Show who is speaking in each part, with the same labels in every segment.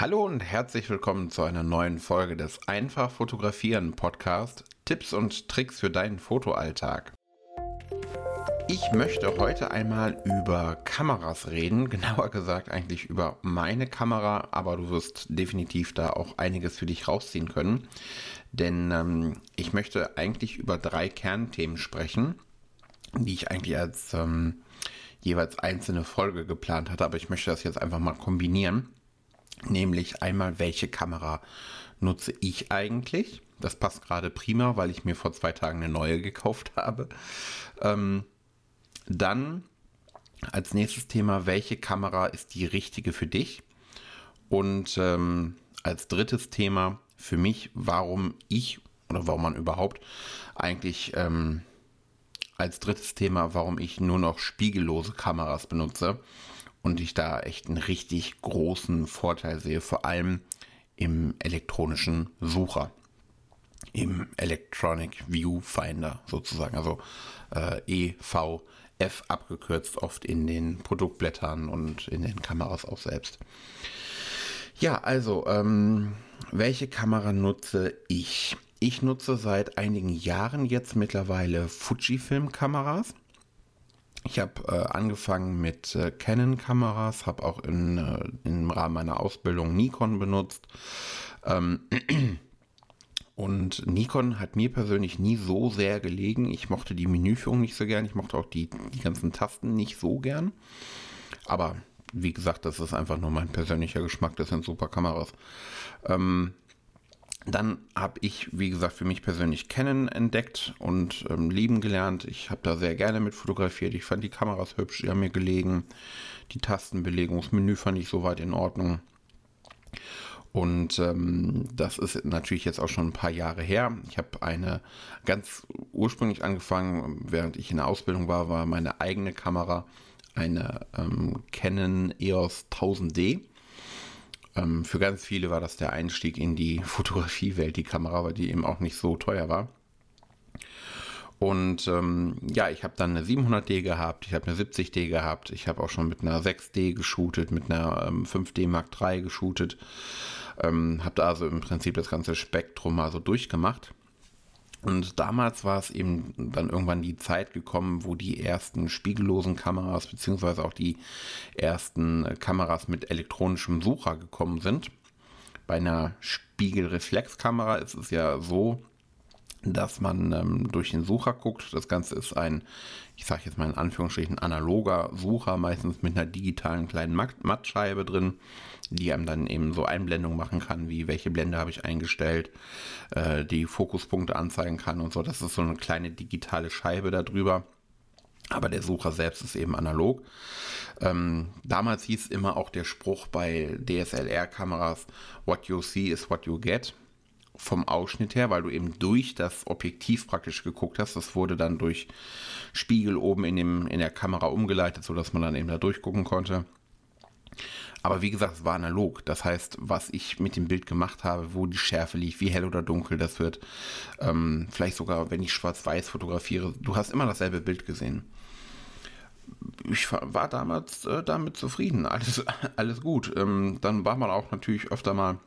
Speaker 1: Hallo und herzlich willkommen zu einer neuen Folge des Einfach Fotografieren Podcast. Tipps und Tricks für deinen Fotoalltag. Ich möchte heute einmal über Kameras reden, genauer gesagt eigentlich über meine Kamera, aber du wirst definitiv da auch einiges für dich rausziehen können, denn ähm, ich möchte eigentlich über drei Kernthemen sprechen, die ich eigentlich als ähm, jeweils einzelne Folge geplant hatte, aber ich möchte das jetzt einfach mal kombinieren. Nämlich einmal, welche Kamera nutze ich eigentlich? Das passt gerade prima, weil ich mir vor zwei Tagen eine neue gekauft habe. Ähm, dann als nächstes Thema, welche Kamera ist die richtige für dich? Und ähm, als drittes Thema für mich, warum ich oder warum man überhaupt eigentlich ähm, als drittes Thema, warum ich nur noch spiegellose Kameras benutze und ich da echt einen richtig großen Vorteil sehe, vor allem im elektronischen Sucher, im Electronic Viewfinder sozusagen, also äh, EVF abgekürzt, oft in den Produktblättern und in den Kameras auch selbst. Ja, also, ähm, welche Kamera nutze ich? Ich nutze seit einigen Jahren jetzt mittlerweile Fujifilm-Kameras. Ich habe äh, angefangen mit äh, Canon-Kameras, habe auch in, äh, im Rahmen meiner Ausbildung Nikon benutzt. Ähm, und Nikon hat mir persönlich nie so sehr gelegen. Ich mochte die Menüführung nicht so gern. Ich mochte auch die, die ganzen Tasten nicht so gern. Aber wie gesagt, das ist einfach nur mein persönlicher Geschmack. Das sind super Kameras. Ähm, dann habe ich, wie gesagt, für mich persönlich Canon entdeckt und ähm, lieben gelernt. Ich habe da sehr gerne mit fotografiert. Ich fand die Kameras hübsch, die haben mir gelegen. Die Tastenbelegung, das Menü fand ich soweit in Ordnung. Und ähm, das ist natürlich jetzt auch schon ein paar Jahre her. Ich habe eine ganz ursprünglich angefangen, während ich in der Ausbildung war, war meine eigene Kamera eine ähm, Canon EOS 1000D. Ähm, für ganz viele war das der Einstieg in die Fotografiewelt, die Kamera, weil die eben auch nicht so teuer war. Und ähm, ja, ich habe dann eine 700D gehabt, ich habe eine 70D gehabt, ich habe auch schon mit einer 6D geshootet, mit einer ähm, 5D Mark III geshootet. Ähm, habe da also im Prinzip das ganze Spektrum mal so durchgemacht. Und damals war es eben dann irgendwann die Zeit gekommen, wo die ersten spiegellosen Kameras beziehungsweise auch die ersten Kameras mit elektronischem Sucher gekommen sind. Bei einer Spiegelreflexkamera ist es ja so, dass man ähm, durch den Sucher guckt. Das Ganze ist ein, ich sage jetzt mal in Anführungsstrichen, analoger Sucher, meistens mit einer digitalen kleinen Mattscheibe drin die einem dann eben so Einblendungen machen kann, wie welche Blende habe ich eingestellt, äh, die Fokuspunkte anzeigen kann und so. Das ist so eine kleine digitale Scheibe darüber. Aber der Sucher selbst ist eben analog. Ähm, damals hieß immer auch der Spruch bei DSLR-Kameras, what you see is what you get. Vom Ausschnitt her, weil du eben durch das Objektiv praktisch geguckt hast. Das wurde dann durch Spiegel oben in, dem, in der Kamera umgeleitet, sodass man dann eben da durchgucken konnte. Aber wie gesagt, es war analog. Das heißt, was ich mit dem Bild gemacht habe, wo die Schärfe liegt, wie hell oder dunkel das wird, ähm, vielleicht sogar, wenn ich schwarz-weiß fotografiere, du hast immer dasselbe Bild gesehen. Ich war damals äh, damit zufrieden. Alles, alles gut. Ähm, dann war man auch natürlich öfter mal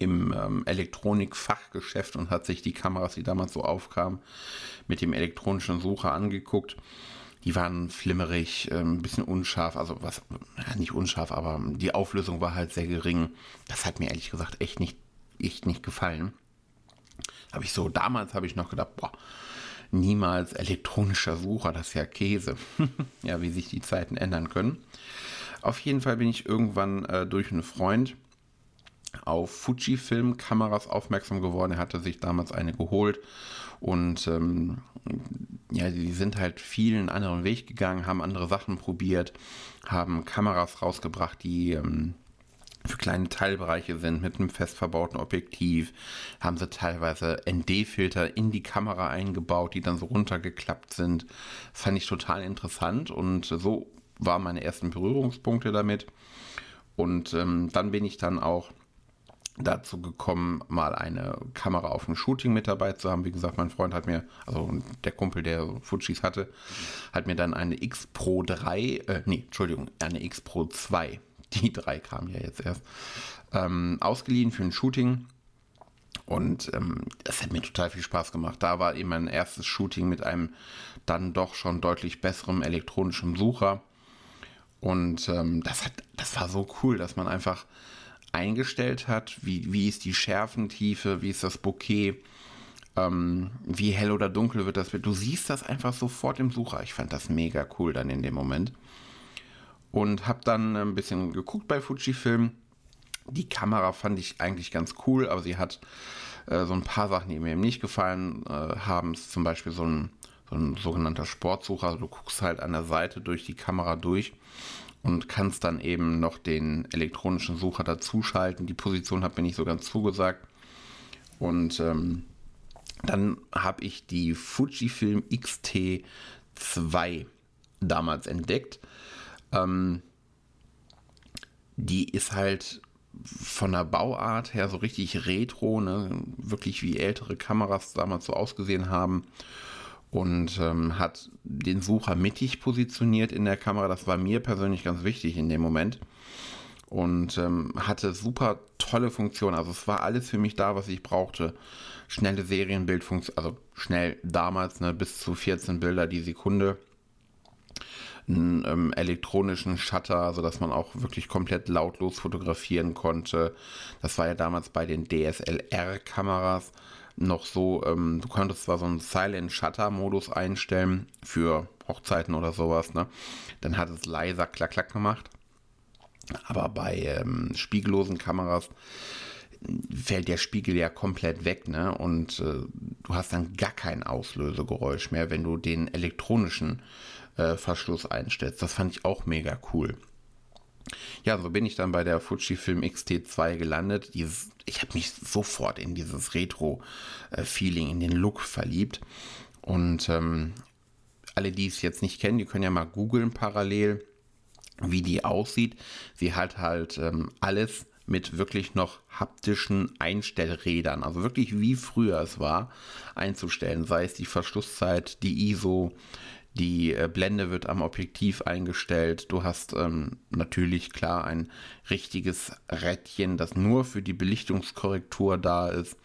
Speaker 1: im ähm, Elektronikfachgeschäft und hat sich die Kameras, die damals so aufkamen, mit dem elektronischen Sucher angeguckt die waren flimmerig, ein ähm, bisschen unscharf, also was, nicht unscharf, aber die Auflösung war halt sehr gering. Das hat mir ehrlich gesagt echt nicht, echt nicht gefallen. Habe ich so, damals habe ich noch gedacht, boah, niemals elektronischer Sucher, das ist ja Käse. ja, wie sich die Zeiten ändern können. Auf jeden Fall bin ich irgendwann äh, durch einen Freund auf Fujifilm-Kameras aufmerksam geworden. Er hatte sich damals eine geholt und ähm, ja, die sind halt vielen anderen Weg gegangen, haben andere Sachen probiert, haben Kameras rausgebracht, die ähm, für kleine Teilbereiche sind mit einem fest verbauten Objektiv, haben sie teilweise ND-Filter in die Kamera eingebaut, die dann so runtergeklappt sind. Das fand ich total interessant und so waren meine ersten Berührungspunkte damit. Und ähm, dann bin ich dann auch dazu gekommen, mal eine Kamera auf dem Shooting mit dabei zu haben. Wie gesagt, mein Freund hat mir, also der Kumpel, der Fujis hatte, hat mir dann eine X Pro 3, äh, nee, Entschuldigung, eine X Pro 2 die drei kamen ja jetzt erst, ähm, ausgeliehen für ein Shooting. Und ähm, es hat mir total viel Spaß gemacht. Da war eben mein erstes Shooting mit einem dann doch schon deutlich besserem elektronischen Sucher. Und ähm, das, hat, das war so cool, dass man einfach eingestellt hat, wie, wie ist die Schärfentiefe, wie ist das Bouquet, ähm, wie hell oder dunkel wird das. Du siehst das einfach sofort im Sucher. Ich fand das mega cool dann in dem Moment. Und habe dann ein bisschen geguckt bei Fujifilm. Die Kamera fand ich eigentlich ganz cool, aber sie hat äh, so ein paar Sachen, die mir eben nicht gefallen äh, haben. Zum Beispiel so ein, so ein sogenannter Sportsucher. Also du guckst halt an der Seite durch die Kamera durch und kannst dann eben noch den elektronischen Sucher dazuschalten. Die Position hat mir nicht so ganz zugesagt. Und ähm, dann habe ich die Fujifilm X-T2 damals entdeckt. Ähm, die ist halt von der Bauart her so richtig retro, ne? wirklich wie ältere Kameras damals so ausgesehen haben und ähm, hat den Sucher mittig positioniert in der Kamera. Das war mir persönlich ganz wichtig in dem Moment. Und ähm, hatte super tolle Funktionen. Also es war alles für mich da, was ich brauchte. Schnelle Serienbildfunktion, also schnell damals, ne, bis zu 14 Bilder die Sekunde. Einen ähm, elektronischen Shutter, sodass man auch wirklich komplett lautlos fotografieren konnte. Das war ja damals bei den DSLR-Kameras noch so, ähm, du konntest zwar so einen Silent Shutter Modus einstellen für Hochzeiten oder sowas, ne? Dann hat es leiser klack klack gemacht. Aber bei ähm, spiegellosen Kameras fällt der Spiegel ja komplett weg, ne? Und äh, du hast dann gar kein Auslösegeräusch mehr, wenn du den elektronischen äh, Verschluss einstellst. Das fand ich auch mega cool. Ja, so bin ich dann bei der Fujifilm X-T2 gelandet. Dieses, ich habe mich sofort in dieses Retro-Feeling, in den Look verliebt. Und ähm, alle, die es jetzt nicht kennen, die können ja mal googeln parallel, wie die aussieht. Sie hat halt ähm, alles mit wirklich noch haptischen Einstellrädern, also wirklich wie früher es war, einzustellen. Sei es die Verschlusszeit, die ISO, die äh, Blende wird am Objektiv eingestellt. Du hast ähm, natürlich klar ein richtiges Rädchen, das nur für die Belichtungskorrektur da ist.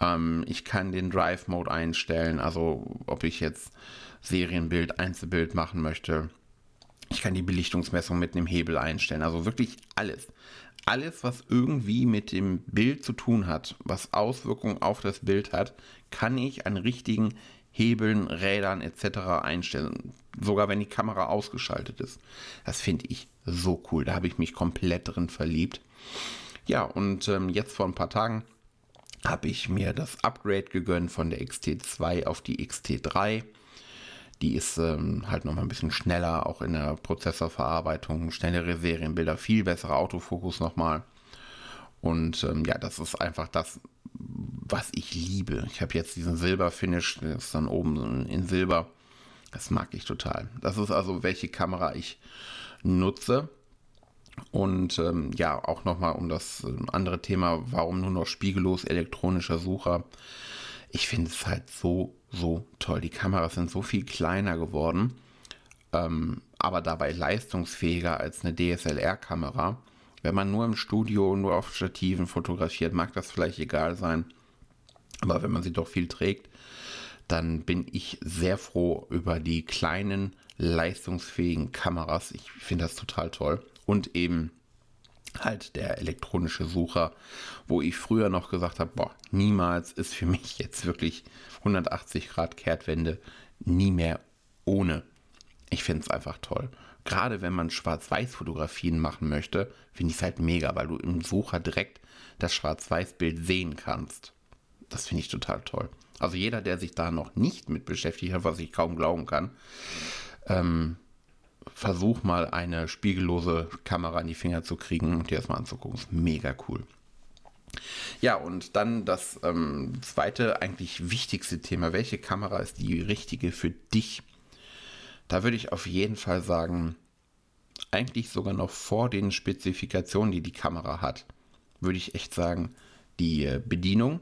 Speaker 1: Ähm, ich kann den Drive Mode einstellen, also ob ich jetzt Serienbild, Einzelbild machen möchte. Ich kann die Belichtungsmessung mit einem Hebel einstellen. Also wirklich alles. Alles, was irgendwie mit dem Bild zu tun hat, was Auswirkungen auf das Bild hat, kann ich an richtigen Hebeln, Rädern etc. einstellen. Sogar wenn die Kamera ausgeschaltet ist. Das finde ich so cool. Da habe ich mich komplett drin verliebt. Ja, und ähm, jetzt vor ein paar Tagen habe ich mir das Upgrade gegönnt von der XT2 auf die XT3. Die ist ähm, halt nochmal ein bisschen schneller, auch in der Prozessorverarbeitung, schnellere Serienbilder, viel besserer Autofokus nochmal. Und ähm, ja, das ist einfach das, was ich liebe. Ich habe jetzt diesen Silberfinish, der ist dann oben in Silber. Das mag ich total. Das ist also, welche Kamera ich nutze. Und ähm, ja, auch nochmal um das ähm, andere Thema, warum nur noch spiegellos elektronischer Sucher. Ich finde es halt so, so toll. Die Kameras sind so viel kleiner geworden, ähm, aber dabei leistungsfähiger als eine DSLR-Kamera. Wenn man nur im Studio, nur auf Stativen fotografiert, mag das vielleicht egal sein. Aber wenn man sie doch viel trägt, dann bin ich sehr froh über die kleinen, leistungsfähigen Kameras. Ich finde das total toll. Und eben halt der elektronische Sucher, wo ich früher noch gesagt habe, boah, niemals ist für mich jetzt wirklich 180 Grad Kehrtwende, nie mehr ohne. Ich finde es einfach toll gerade wenn man Schwarz-Weiß-Fotografien machen möchte, finde ich es halt mega, weil du im Sucher direkt das Schwarz-Weiß-Bild sehen kannst. Das finde ich total toll. Also jeder, der sich da noch nicht mit beschäftigt hat, was ich kaum glauben kann, ähm, versuch mal eine spiegellose Kamera in die Finger zu kriegen und dir das mal anzugucken. Ist mega cool. Ja, und dann das ähm, zweite, eigentlich wichtigste Thema. Welche Kamera ist die richtige für dich? Da würde ich auf jeden Fall sagen, eigentlich sogar noch vor den Spezifikationen, die die Kamera hat, würde ich echt sagen, die äh, Bedienung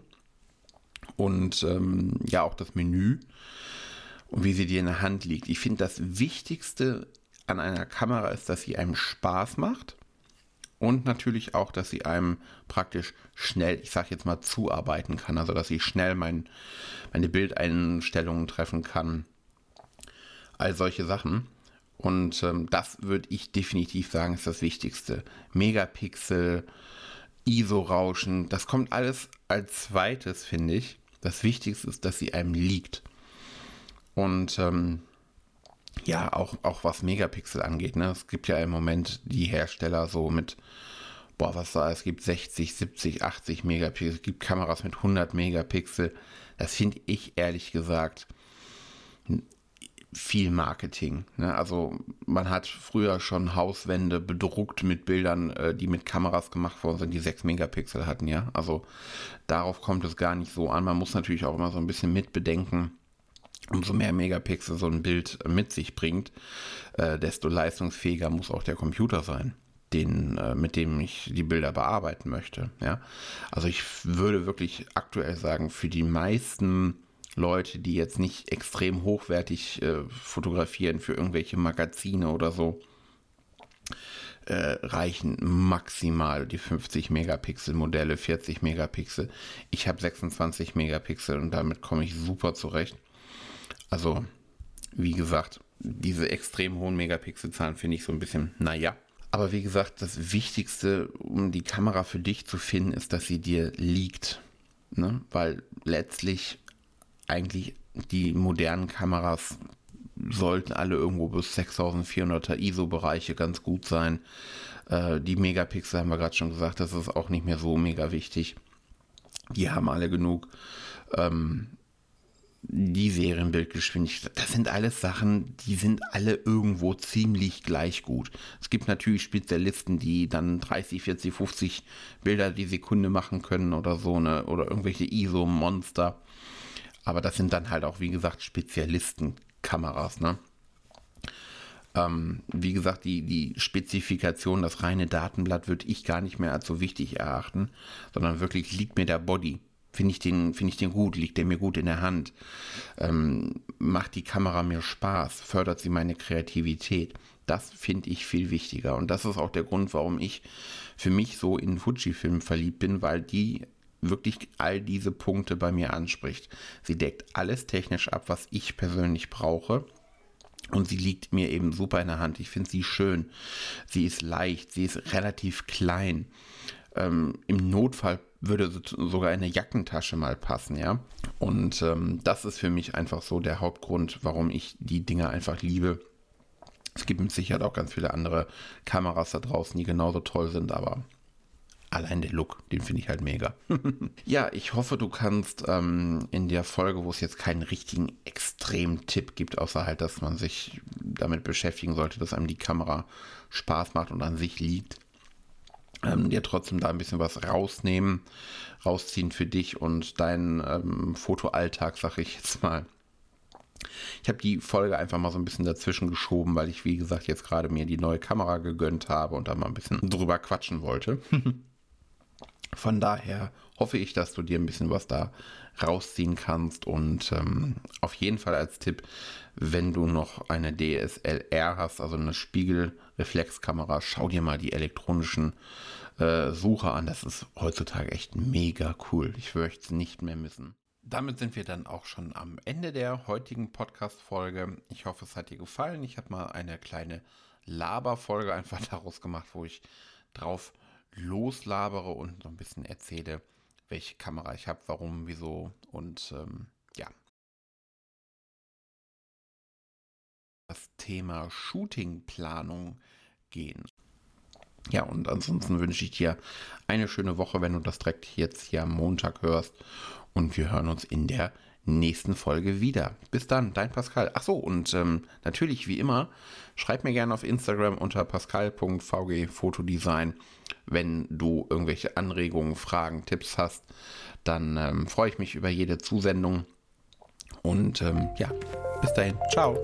Speaker 1: und ähm, ja auch das Menü und wie sie dir in der Hand liegt. Ich finde, das Wichtigste an einer Kamera ist, dass sie einem Spaß macht Und natürlich auch, dass sie einem praktisch schnell, ich sage jetzt mal, zuarbeiten kann. Also dass ich schnell mein, meine Bildeinstellungen treffen kann. All solche Sachen. Und ähm, das würde ich definitiv sagen, ist das Wichtigste. Megapixel, ISO-Rauschen, das kommt alles als zweites, finde ich. Das Wichtigste ist, dass sie einem liegt. Und ähm, ja, auch, auch was Megapixel angeht. Ne? Es gibt ja im Moment die Hersteller so mit, boah, was da, es gibt 60, 70, 80 Megapixel, es gibt Kameras mit 100 Megapixel. Das finde ich ehrlich gesagt viel Marketing. Ne? Also man hat früher schon Hauswände bedruckt mit Bildern, äh, die mit Kameras gemacht worden sind, die 6 Megapixel hatten, ja. Also darauf kommt es gar nicht so an. Man muss natürlich auch immer so ein bisschen mitbedenken, umso mehr Megapixel so ein Bild mit sich bringt, äh, desto leistungsfähiger muss auch der Computer sein, den, äh, mit dem ich die Bilder bearbeiten möchte. Ja? Also ich würde wirklich aktuell sagen, für die meisten Leute, die jetzt nicht extrem hochwertig äh, fotografieren für irgendwelche Magazine oder so, äh, reichen maximal die 50 Megapixel Modelle, 40 Megapixel. Ich habe 26 Megapixel und damit komme ich super zurecht. Also, wie gesagt, diese extrem hohen Megapixelzahlen finde ich so ein bisschen, naja. Aber wie gesagt, das Wichtigste, um die Kamera für dich zu finden, ist, dass sie dir liegt. Ne? Weil letztlich eigentlich die modernen Kameras sollten alle irgendwo bis 6400er ISO-Bereiche ganz gut sein. Äh, die Megapixel haben wir gerade schon gesagt, das ist auch nicht mehr so mega wichtig. Die haben alle genug. Ähm, die Serienbildgeschwindigkeit, das sind alles Sachen, die sind alle irgendwo ziemlich gleich gut. Es gibt natürlich Spezialisten, die dann 30, 40, 50 Bilder die Sekunde machen können oder so, ne, oder irgendwelche ISO-Monster. Aber das sind dann halt auch, wie gesagt, Spezialistenkameras, ne? Ähm, wie gesagt, die, die Spezifikation, das reine Datenblatt würde ich gar nicht mehr als so wichtig erachten, sondern wirklich liegt mir der Body Finde ich, den, find ich den gut? Liegt der mir gut in der Hand? Ähm, macht die Kamera mir Spaß? Fördert sie meine Kreativität? Das finde ich viel wichtiger. Und das ist auch der Grund, warum ich für mich so in Fujifilm verliebt bin, weil die wirklich all diese Punkte bei mir anspricht. Sie deckt alles technisch ab, was ich persönlich brauche. Und sie liegt mir eben super in der Hand. Ich finde sie schön. Sie ist leicht. Sie ist relativ klein. Ähm, Im Notfall würde sogar eine Jackentasche mal passen, ja. Und ähm, das ist für mich einfach so der Hauptgrund, warum ich die Dinger einfach liebe. Es gibt mit Sicherheit auch ganz viele andere Kameras da draußen, die genauso toll sind, aber allein der Look, den finde ich halt mega. ja, ich hoffe, du kannst ähm, in der Folge, wo es jetzt keinen richtigen Extrem-Tipp gibt, außer halt, dass man sich damit beschäftigen sollte, dass einem die Kamera Spaß macht und an sich liegt, ähm, dir trotzdem da ein bisschen was rausnehmen, rausziehen für dich und deinen ähm, Fotoalltag, sag ich jetzt mal. Ich habe die Folge einfach mal so ein bisschen dazwischen geschoben, weil ich, wie gesagt, jetzt gerade mir die neue Kamera gegönnt habe und da mal ein bisschen drüber quatschen wollte. Von daher hoffe ich, dass du dir ein bisschen was da rausziehen kannst und ähm, auf jeden Fall als Tipp, wenn du noch eine DSLR hast, also eine Spiegelreflexkamera, schau dir mal die elektronischen äh, Sucher an. Das ist heutzutage echt mega cool. Ich möchte es nicht mehr missen. Damit sind wir dann auch schon am Ende der heutigen Podcast-Folge. Ich hoffe, es hat dir gefallen. Ich habe mal eine kleine Laberfolge einfach daraus gemacht, wo ich drauf loslabere und so ein bisschen erzähle, welche Kamera ich habe, warum, wieso und ähm, ja. Das Thema Shootingplanung gehen. Ja, und ansonsten wünsche ich dir eine schöne Woche, wenn du das direkt jetzt hier am Montag hörst. Und wir hören uns in der nächsten Folge wieder. Bis dann, dein Pascal. Ach so, und ähm, natürlich wie immer, schreib mir gerne auf Instagram unter pascal.vgfotodesign, wenn du irgendwelche Anregungen, Fragen, Tipps hast. Dann ähm, freue ich mich über jede Zusendung. Und ähm, ja, bis dahin. Ciao.